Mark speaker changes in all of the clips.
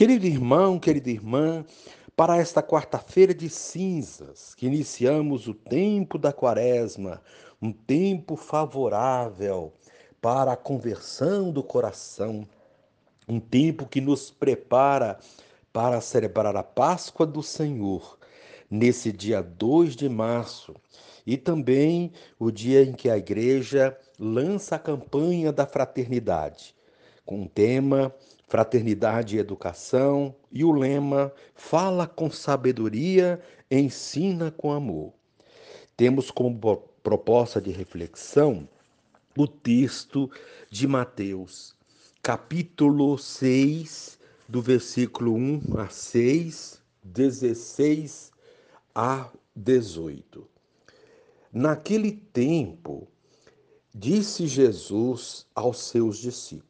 Speaker 1: Querido irmão, querida irmã, para esta quarta-feira de cinzas, que iniciamos o tempo da quaresma, um tempo favorável para a conversão do coração, um tempo que nos prepara para celebrar a Páscoa do Senhor, nesse dia 2 de março, e também o dia em que a igreja lança a campanha da fraternidade, com o tema Fraternidade e Educação e o lema Fala com sabedoria, ensina com amor. Temos como proposta de reflexão o texto de Mateus, capítulo 6, do versículo 1 a 6, 16 a 18. Naquele tempo, disse Jesus aos seus discípulos: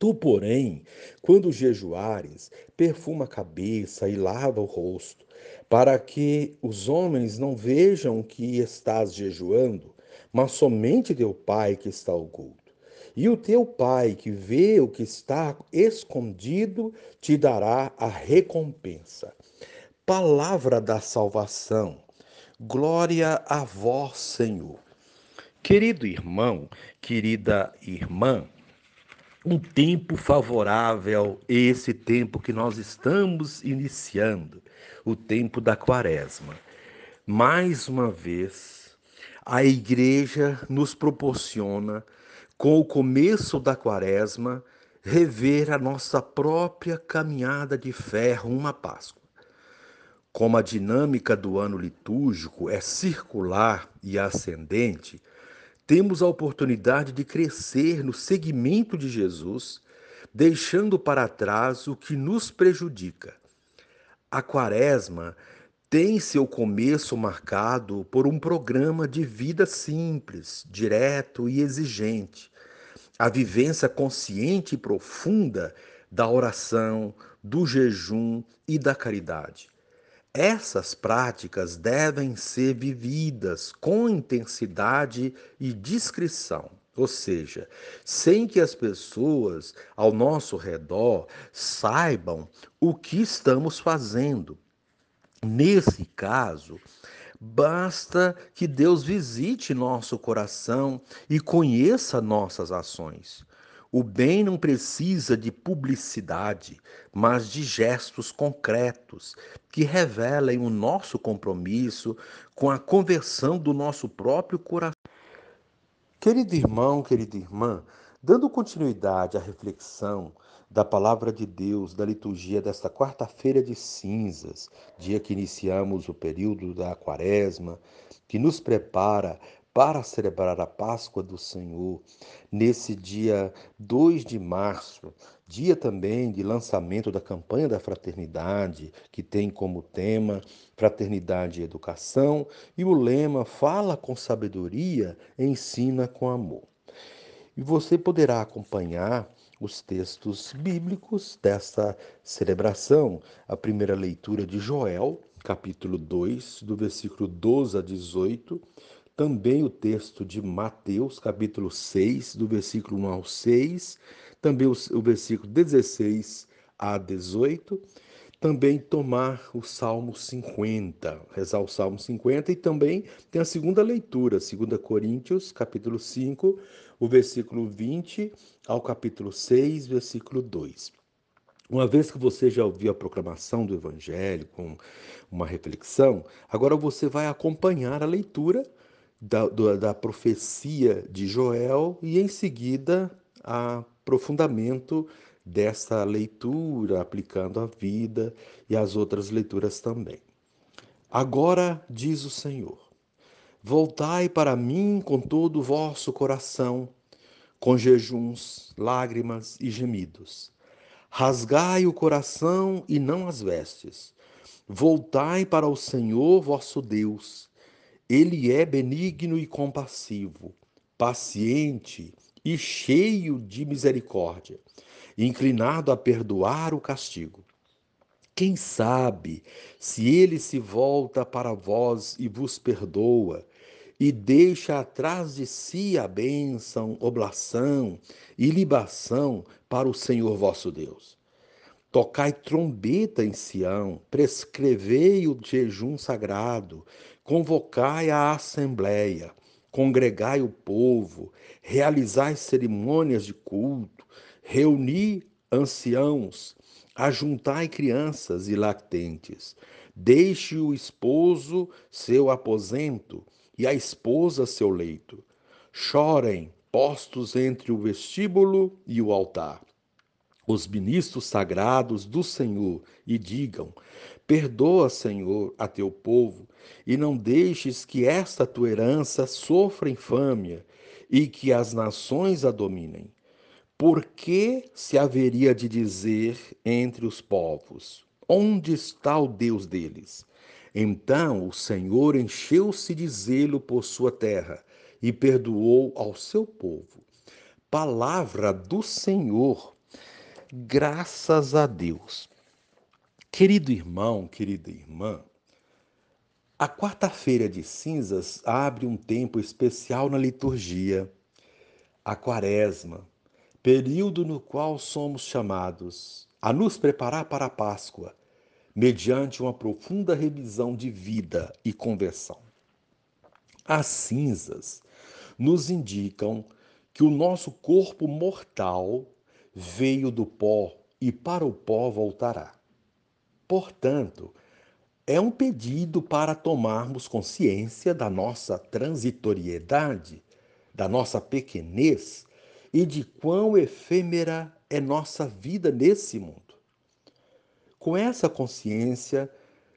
Speaker 1: Tu, porém, quando jejuares, perfuma a cabeça e lava o rosto, para que os homens não vejam que estás jejuando, mas somente teu Pai que está oculto. E o teu Pai que vê o que está escondido te dará a recompensa. Palavra da salvação. Glória a vós, Senhor. Querido irmão, querida irmã, um tempo favorável, esse tempo que nós estamos iniciando, o tempo da quaresma. Mais uma vez, a igreja nos proporciona, com o começo da quaresma, rever a nossa própria caminhada de fé rumo à Páscoa. Como a dinâmica do ano litúrgico é circular e ascendente, temos a oportunidade de crescer no seguimento de Jesus, deixando para trás o que nos prejudica. A Quaresma tem seu começo marcado por um programa de vida simples, direto e exigente. A vivência consciente e profunda da oração, do jejum e da caridade. Essas práticas devem ser vividas com intensidade e discrição, ou seja, sem que as pessoas ao nosso redor saibam o que estamos fazendo. Nesse caso, basta que Deus visite nosso coração e conheça nossas ações. O bem não precisa de publicidade, mas de gestos concretos que revelem o nosso compromisso com a conversão do nosso próprio coração. Querido irmão, querida irmã, dando continuidade à reflexão da palavra de Deus, da liturgia desta quarta-feira de cinzas, dia que iniciamos o período da quaresma, que nos prepara para celebrar a Páscoa do Senhor, nesse dia 2 de março, dia também de lançamento da campanha da fraternidade, que tem como tema Fraternidade e Educação, e o lema Fala com sabedoria, ensina com amor. E você poderá acompanhar os textos bíblicos desta celebração. A primeira leitura de Joel, capítulo 2, do versículo 12 a 18. Também o texto de Mateus, capítulo 6, do versículo 1 ao 6. Também o, o versículo 16 a 18 também tomar o Salmo 50, rezar o Salmo 50 e também tem a segunda leitura, 2 Coríntios, capítulo 5, o versículo 20 ao capítulo 6, versículo 2. Uma vez que você já ouviu a proclamação do Evangelho com uma reflexão, agora você vai acompanhar a leitura da, da profecia de Joel e em seguida aprofundamento dessa leitura, aplicando a vida e as outras leituras também. Agora diz o Senhor: Voltai para mim com todo o vosso coração, com jejuns, lágrimas e gemidos. Rasgai o coração e não as vestes. Voltai para o Senhor vosso Deus. Ele é benigno e compassivo, paciente e cheio de misericórdia inclinado a perdoar o castigo. Quem sabe se ele se volta para vós e vos perdoa, e deixa atrás de si a bênção, oblação e libação para o Senhor vosso Deus. Tocai trombeta em Sião, prescrevei o jejum sagrado, convocai a assembleia, congregai o povo, realizai cerimônias de culto, Reuni anciãos, ajuntai crianças e lactentes. Deixe o esposo seu aposento e a esposa seu leito. Chorem, postos entre o vestíbulo e o altar. Os ministros sagrados do Senhor e digam: Perdoa, Senhor, a teu povo, e não deixes que esta tua herança sofra infâmia e que as nações a dominem. Por que se haveria de dizer entre os povos: Onde está o Deus deles? Então o Senhor encheu-se de zelo por sua terra e perdoou ao seu povo. Palavra do Senhor, graças a Deus. Querido irmão, querida irmã, a quarta-feira de cinzas abre um tempo especial na liturgia, a quaresma período no qual somos chamados a nos preparar para a Páscoa, mediante uma profunda revisão de vida e conversão. As cinzas nos indicam que o nosso corpo mortal veio do pó e para o pó voltará. Portanto, é um pedido para tomarmos consciência da nossa transitoriedade, da nossa pequenez e de quão efêmera é nossa vida nesse mundo. Com essa consciência,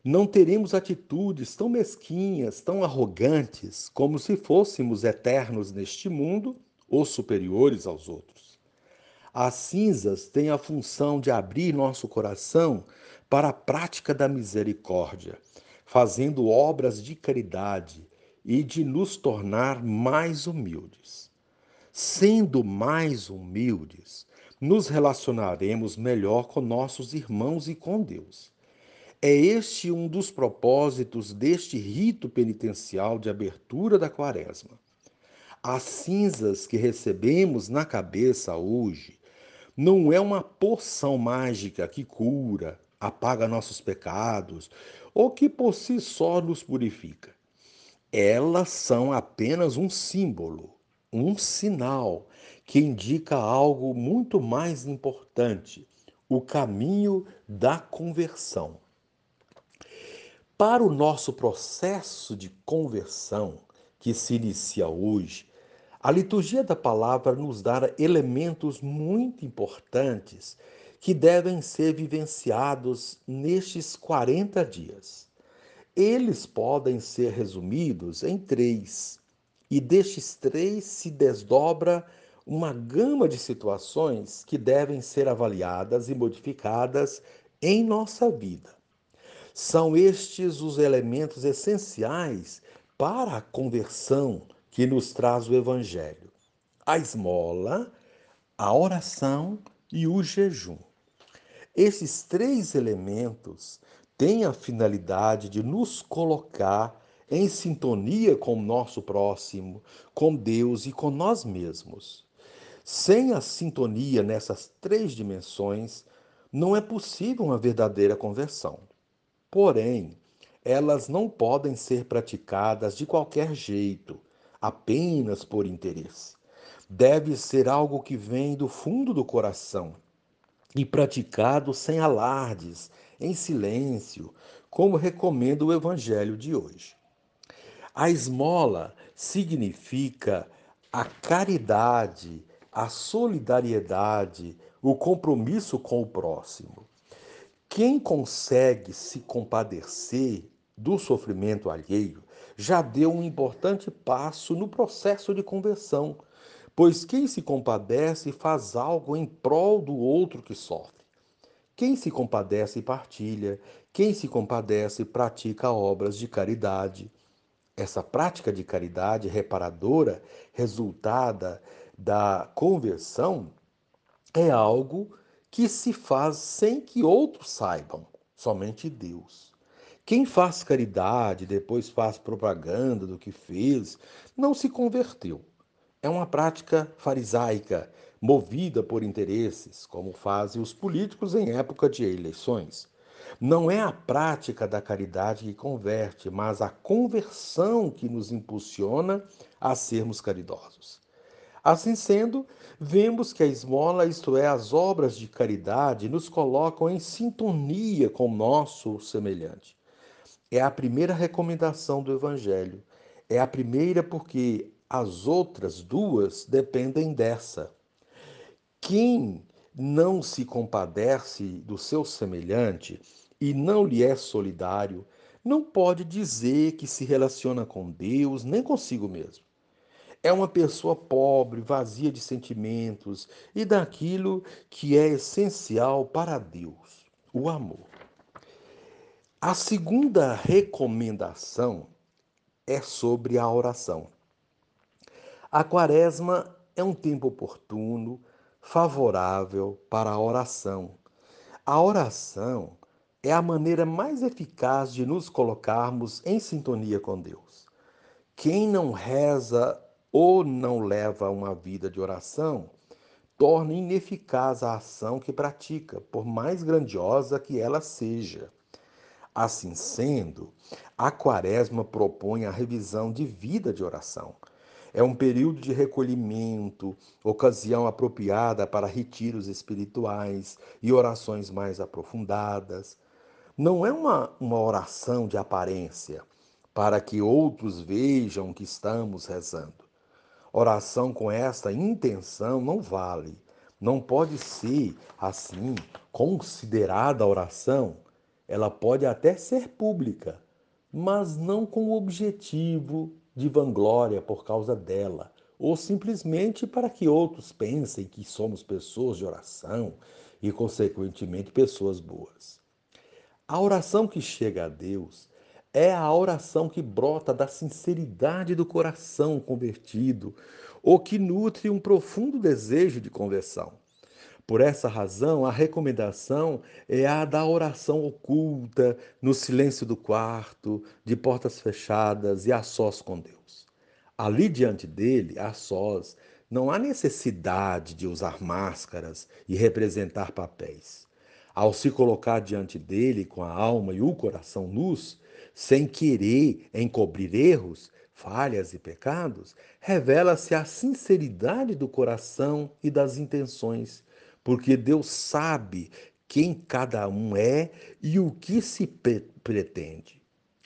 Speaker 1: não teremos atitudes tão mesquinhas, tão arrogantes, como se fôssemos eternos neste mundo ou superiores aos outros. As cinzas têm a função de abrir nosso coração para a prática da misericórdia, fazendo obras de caridade e de nos tornar mais humildes. Sendo mais humildes, nos relacionaremos melhor com nossos irmãos e com Deus. É este um dos propósitos deste rito penitencial de abertura da Quaresma. As cinzas que recebemos na cabeça hoje não é uma poção mágica que cura, apaga nossos pecados ou que por si só nos purifica. Elas são apenas um símbolo, um sinal que indica algo muito mais importante: o caminho da conversão. Para o nosso processo de conversão, que se inicia hoje, a liturgia da palavra nos dá elementos muito importantes que devem ser vivenciados nestes 40 dias. Eles podem ser resumidos em três, e destes três se desdobra uma gama de situações que devem ser avaliadas e modificadas em nossa vida. São estes os elementos essenciais para a conversão que nos traz o Evangelho: a esmola, a oração e o jejum. Esses três elementos têm a finalidade de nos colocar em sintonia com o nosso próximo, com Deus e com nós mesmos. Sem a sintonia nessas três dimensões, não é possível uma verdadeira conversão. Porém, elas não podem ser praticadas de qualquer jeito, apenas por interesse. Deve ser algo que vem do fundo do coração e praticado sem alardes, em silêncio, como recomenda o Evangelho de hoje. A esmola significa a caridade, a solidariedade, o compromisso com o próximo. Quem consegue se compadecer do sofrimento alheio já deu um importante passo no processo de conversão, pois quem se compadece faz algo em prol do outro que sofre. Quem se compadece partilha, quem se compadece pratica obras de caridade. Essa prática de caridade reparadora, resultada da conversão, é algo que se faz sem que outros saibam, somente Deus. Quem faz caridade, depois faz propaganda do que fez, não se converteu. É uma prática farisaica, movida por interesses, como fazem os políticos em época de eleições. Não é a prática da caridade que converte, mas a conversão que nos impulsiona a sermos caridosos. Assim sendo, vemos que a esmola, isto é, as obras de caridade, nos colocam em sintonia com o nosso semelhante. É a primeira recomendação do Evangelho. É a primeira porque as outras duas dependem dessa. Quem não se compadece do seu semelhante e não lhe é solidário, não pode dizer que se relaciona com Deus nem consigo mesmo. É uma pessoa pobre, vazia de sentimentos e daquilo que é essencial para Deus, o amor. A segunda recomendação é sobre a oração. A quaresma é um tempo oportuno, favorável para a oração. A oração é a maneira mais eficaz de nos colocarmos em sintonia com Deus. Quem não reza ou não leva uma vida de oração, torna ineficaz a ação que pratica, por mais grandiosa que ela seja. Assim sendo, a Quaresma propõe a revisão de vida de oração. É um período de recolhimento, ocasião apropriada para retiros espirituais e orações mais aprofundadas não é uma, uma oração de aparência para que outros vejam que estamos rezando. Oração com esta intenção não vale. Não pode ser, assim, considerada oração. Ela pode até ser pública, mas não com o objetivo de vanglória por causa dela, ou simplesmente para que outros pensem que somos pessoas de oração e, consequentemente, pessoas boas. A oração que chega a Deus é a oração que brota da sinceridade do coração convertido ou que nutre um profundo desejo de conversão. Por essa razão, a recomendação é a da oração oculta, no silêncio do quarto, de portas fechadas e a sós com Deus. Ali diante dele, a sós, não há necessidade de usar máscaras e representar papéis. Ao se colocar diante dele com a alma e o coração nus, sem querer encobrir erros, falhas e pecados, revela-se a sinceridade do coração e das intenções, porque Deus sabe quem cada um é e o que se pretende.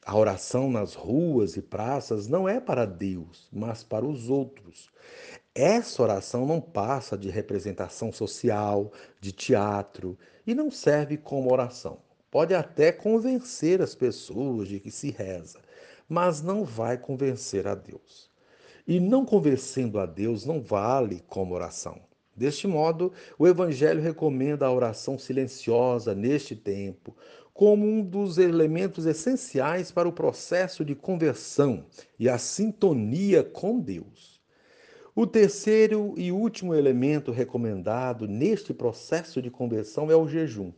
Speaker 1: A oração nas ruas e praças não é para Deus, mas para os outros. Essa oração não passa de representação social, de teatro, e não serve como oração. Pode até convencer as pessoas de que se reza, mas não vai convencer a Deus. E não convencendo a Deus não vale como oração. Deste modo, o Evangelho recomenda a oração silenciosa neste tempo como um dos elementos essenciais para o processo de conversão e a sintonia com Deus. O terceiro e último elemento recomendado neste processo de conversão é o jejum.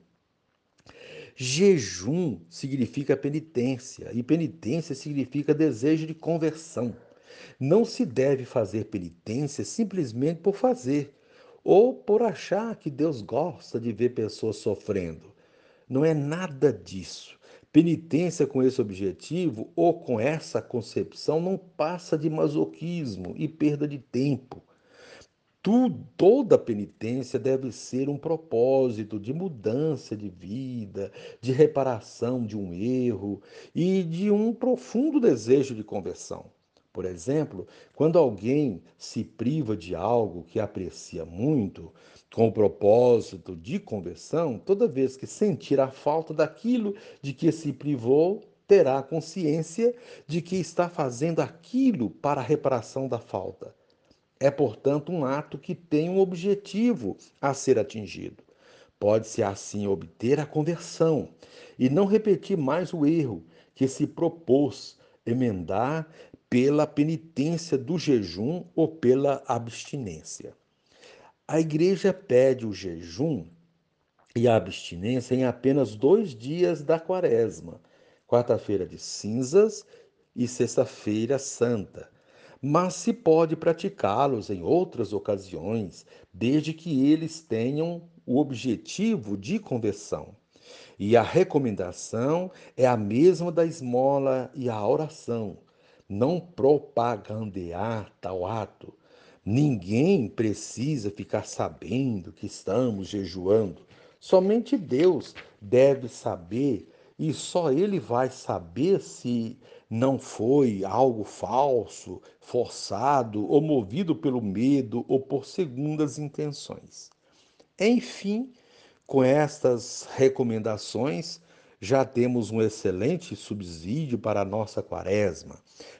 Speaker 1: Jejum significa penitência e penitência significa desejo de conversão. Não se deve fazer penitência simplesmente por fazer ou por achar que Deus gosta de ver pessoas sofrendo. Não é nada disso. Penitência com esse objetivo ou com essa concepção não passa de masoquismo e perda de tempo. Tudo, toda penitência deve ser um propósito de mudança de vida, de reparação de um erro e de um profundo desejo de conversão. Por exemplo, quando alguém se priva de algo que aprecia muito, com o propósito de conversão, toda vez que sentir a falta daquilo de que se privou, terá consciência de que está fazendo aquilo para a reparação da falta. É, portanto, um ato que tem um objetivo a ser atingido. Pode-se assim obter a conversão e não repetir mais o erro que se propôs emendar pela penitência do jejum ou pela abstinência. A igreja pede o jejum e a abstinência em apenas dois dias da quaresma, quarta-feira de cinzas e sexta-feira santa. Mas se pode praticá-los em outras ocasiões, desde que eles tenham o objetivo de conversão. E a recomendação é a mesma da esmola e a oração não propagandear tal ato. Ninguém precisa ficar sabendo que estamos jejuando. Somente Deus deve saber e só Ele vai saber se não foi algo falso, forçado ou movido pelo medo ou por segundas intenções. Enfim, com estas recomendações, já temos um excelente subsídio para a nossa quaresma.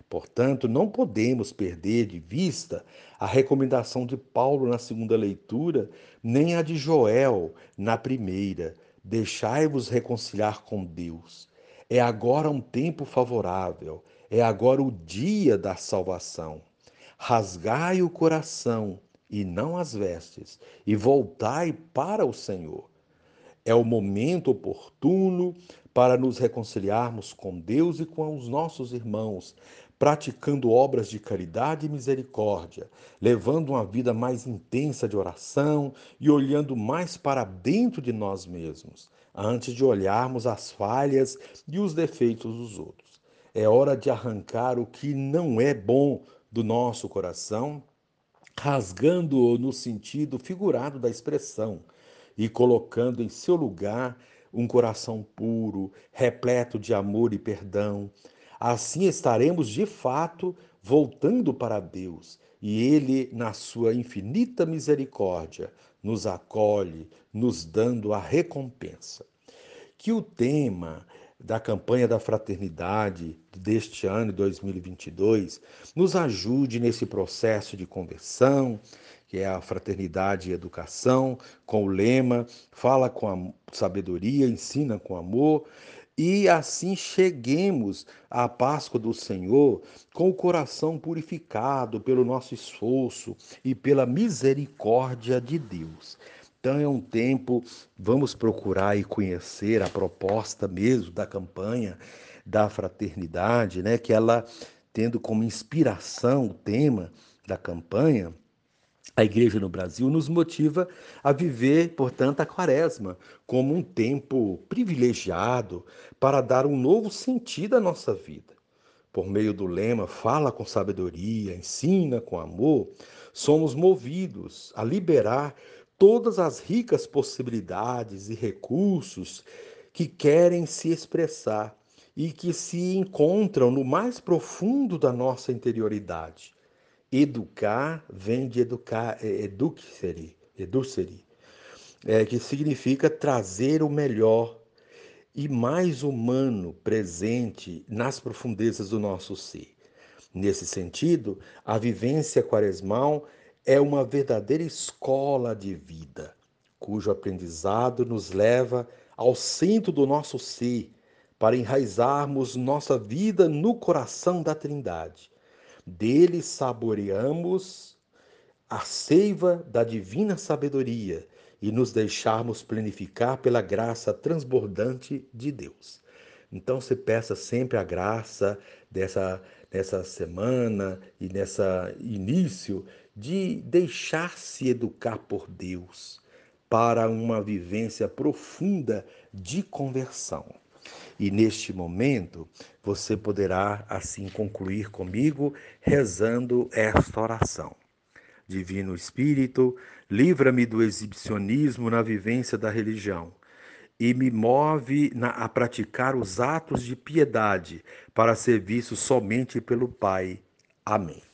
Speaker 1: Portanto, não podemos perder de vista a recomendação de Paulo na segunda leitura, nem a de Joel na primeira. Deixai-vos reconciliar com Deus. É agora um tempo favorável, é agora o dia da salvação. Rasgai o coração e não as vestes, e voltai para o Senhor. É o momento oportuno para nos reconciliarmos com Deus e com os nossos irmãos, praticando obras de caridade e misericórdia, levando uma vida mais intensa de oração e olhando mais para dentro de nós mesmos, antes de olharmos as falhas e os defeitos dos outros. É hora de arrancar o que não é bom do nosso coração, rasgando-o no sentido figurado da expressão e colocando em seu lugar um coração puro, repleto de amor e perdão. Assim estaremos de fato voltando para Deus e Ele, na sua infinita misericórdia, nos acolhe, nos dando a recompensa. Que o tema da campanha da fraternidade deste ano 2022 nos ajude nesse processo de conversão, que é a fraternidade e educação, com o lema Fala com sabedoria, ensina com amor, e assim cheguemos à Páscoa do Senhor com o coração purificado pelo nosso esforço e pela misericórdia de Deus. Então é um tempo, vamos procurar e conhecer a proposta mesmo da campanha da fraternidade, né, que ela tendo como inspiração o tema da campanha, a igreja no Brasil nos motiva a viver, portanto, a quaresma como um tempo privilegiado para dar um novo sentido à nossa vida. Por meio do lema Fala com sabedoria, ensina com amor, somos movidos a liberar todas as ricas possibilidades e recursos que querem se expressar e que se encontram no mais profundo da nossa interioridade. Educar vem de educar, é, educere, é, que significa trazer o melhor e mais humano presente nas profundezas do nosso ser. Nesse sentido, a vivência quaresmal é uma verdadeira escola de vida, cujo aprendizado nos leva ao centro do nosso ser, para enraizarmos nossa vida no coração da Trindade. Dele saboreamos a seiva da divina sabedoria e nos deixarmos plenificar pela graça transbordante de Deus. Então se peça sempre a graça dessa nessa semana e nessa início de deixar-se educar por Deus para uma vivência profunda de conversão. E neste momento, você poderá assim concluir comigo rezando esta oração. Divino Espírito, livra-me do exibicionismo na vivência da religião e me move na, a praticar os atos de piedade para ser visto somente pelo Pai. Amém.